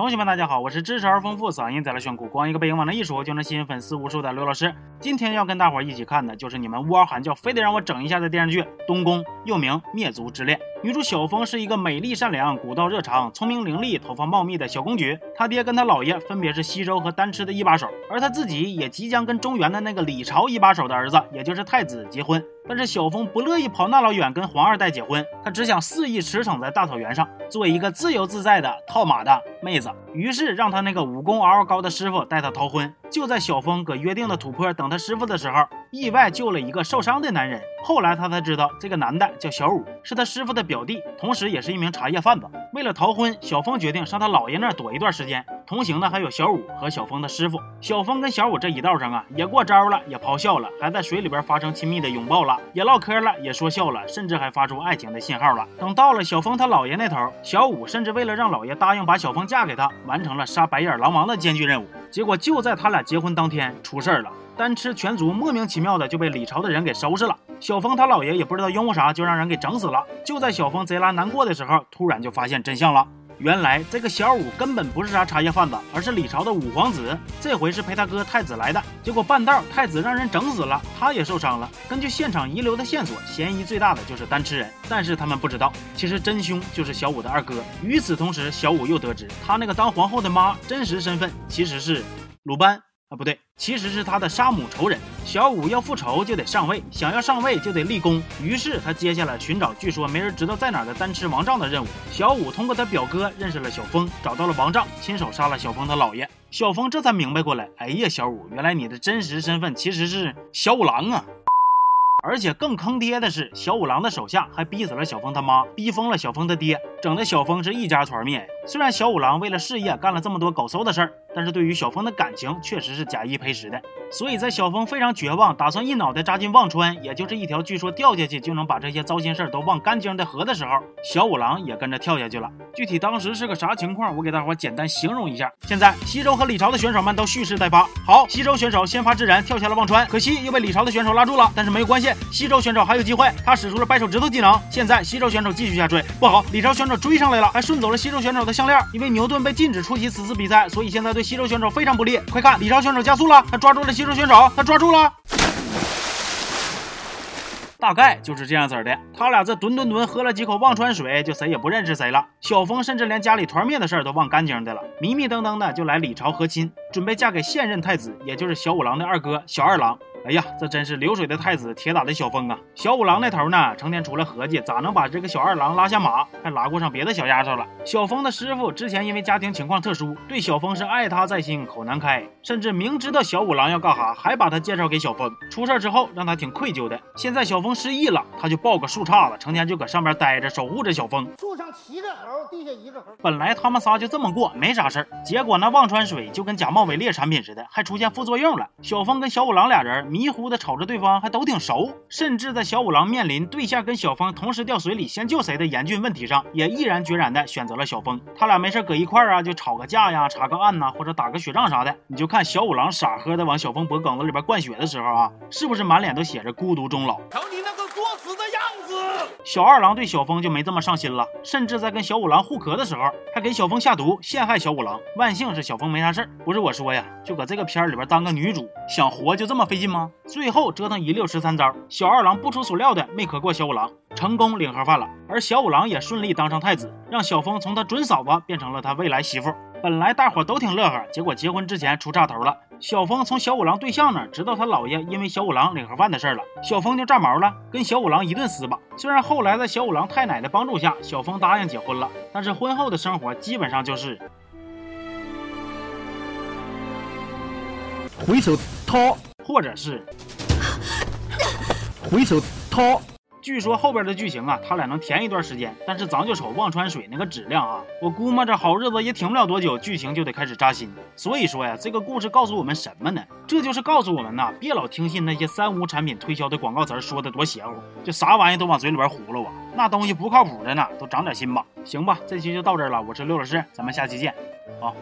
同学们，大家好，我是知识而丰富、嗓音在了炫酷、光一个背影往那一说就能吸引粉丝无数的刘老师。今天要跟大伙儿一起看的就是你们呜嗷喊叫非得让我整一下的电视剧《东宫》，又名《灭族之恋》。女主小凤是一个美丽善良、古道热肠、聪明伶俐、头发茂密的小公举。她爹跟她姥爷分别是西周和丹吃的一把手，而她自己也即将跟中原的那个李朝一把手的儿子，也就是太子结婚。但是小峰不乐意跑那老远跟黄二代结婚，他只想肆意驰骋在大草原上，做一个自由自在的套马的妹子。于是让他那个武功嗷嗷高的师傅带他逃婚。就在小峰搁约定的土坡等他师傅的时候，意外救了一个受伤的男人。后来他才知道，这个男的叫小五，是他师傅的表弟，同时也是一名茶叶贩子。为了逃婚，小峰决定上他姥爷那儿躲一段时间。同行的还有小五和小峰的师傅。小峰跟小五这一道上啊，也过招了，也咆哮了，还在水里边发生亲密的拥抱了，也唠嗑了，也说笑了，甚至还发出爱情的信号了。等到了小峰他姥爷那头，小五甚至为了让姥爷答应把小峰嫁给他，完成了杀白眼狼王的艰巨任务。结果就在他俩结婚当天出事儿了，单吃全族莫名其妙的就被李朝的人给收拾了。小峰他姥爷也不知道因为啥，就让人给整死了。就在小峰贼拉难过的时候，突然就发现真相了。原来这个小五根本不是啥茶叶贩子，而是李朝的五皇子。这回是陪他哥太子来的，结果半道太子让人整死了，他也受伤了。根据现场遗留的线索，嫌疑最大的就是单吃人。但是他们不知道，其实真凶就是小五的二哥。与此同时，小五又得知他那个当皇后的妈真实身份其实是鲁班。啊，不对，其实是他的杀母仇人。小五要复仇就得上位，想要上位就得立功。于是他接下来寻找据说没人知道在哪的单吃王杖的任务。小五通过他表哥认识了小峰，找到了王杖，亲手杀了小峰的姥爷。小峰这才明白过来，哎呀，小五，原来你的真实身份其实是小五郎啊！而且更坑爹的是，小五郎的手下还逼死了小峰他妈，逼疯了小峰他爹，整的小峰是一家团灭。虽然小五郎为了事业干了这么多狗搜的事儿，但是对于小峰的感情确实是假意赔实的。所以在小峰非常绝望，打算一脑袋扎进忘川，也就是一条据说掉下去就能把这些糟心事儿都忘干净的河的时候，小五郎也跟着跳下去了。具体当时是个啥情况，我给大伙简单形容一下。现在西周和李朝的选手们都蓄势待发。好，西周选手先发制人跳下了忘川，可惜又被李朝的选手拉住了。但是没有关系，西周选手还有机会。他使出了掰手指头技能。现在西周选手继续下坠，不好，李朝选手追上来了，还顺走了西周选手的项链。因为牛顿被禁止出席此次比赛，所以现在对西周选手非常不利。快看，李朝选手加速了，他抓住了西周选手，他抓。住了，大概就是这样子的。他俩这吨吨吨喝了几口忘川水，就谁也不认识谁了。小峰甚至连家里团灭的事儿都忘干净的了，迷迷瞪瞪的就来李朝和亲，准备嫁给现任太子，也就是小五郎的二哥小二郎。哎呀，这真是流水的太子，铁打的小风啊！小五郎那头呢，成天出来合计咋能把这个小二郎拉下马，还拉过上别的小丫头了。小峰的师傅之前因为家庭情况特殊，对小峰是爱他在心口难开，甚至明知道小五郎要干哈，还把他介绍给小峰。出事之后，让他挺愧疚的。现在小峰失忆了，他就抱个树杈子，成天就搁上边待着，守护着小峰。树上七个猴，地下一个猴。本来他们仨就这么过，没啥事儿。结果那忘川水就跟假冒伪劣产品似的，还出现副作用了。小峰跟小五郎俩人。迷糊的瞅着对方，还都挺熟，甚至在小五郎面临对象跟小峰同时掉水里，先救谁的严峻问题上，也毅然决然的选择了小峰。他俩没事搁一块儿啊，就吵个架呀，查个案呐，或者打个雪仗啥的。你就看小五郎傻呵的往小峰脖梗子里边灌血的时候啊，是不是满脸都写着孤独终老？瞅你那个作死的样子！小二郎对小峰就没这么上心了，甚至在跟小五郎互壳的时候，还给小峰下毒陷害小五郎。万幸是小峰没啥事儿，不是我说呀，就搁这个片儿里边当个女主，想活就这么费劲吗？最后折腾一溜十三招，小二郎不出所料的没磕过小五郎，成功领盒饭了。而小五郎也顺利当上太子，让小峰从他准嫂子变成了他未来媳妇。本来大伙都挺乐呵，结果结婚之前出岔头了。小峰从小五郎对象那知道他姥爷因为小五郎领盒饭的事了，小峰就炸毛了，跟小五郎一顿撕吧。虽然后来在小五郎太奶的帮助下，小峰答应结婚了，但是婚后的生活基本上就是回手掏。或者是回手掏。据说后边的剧情啊，他俩能甜一段时间，但是咱就瞅忘川水那个质量啊，我估摸着好日子也挺不了多久，剧情就得开始扎心。所以说呀，这个故事告诉我们什么呢？这就是告诉我们呐，别老听信那些三无产品推销的广告词说的多邪乎，就啥玩意都往嘴里边糊了啊，那东西不靠谱的呢，都长点心吧。行吧，这期就到这儿了，我是刘老师，咱们下期见，好。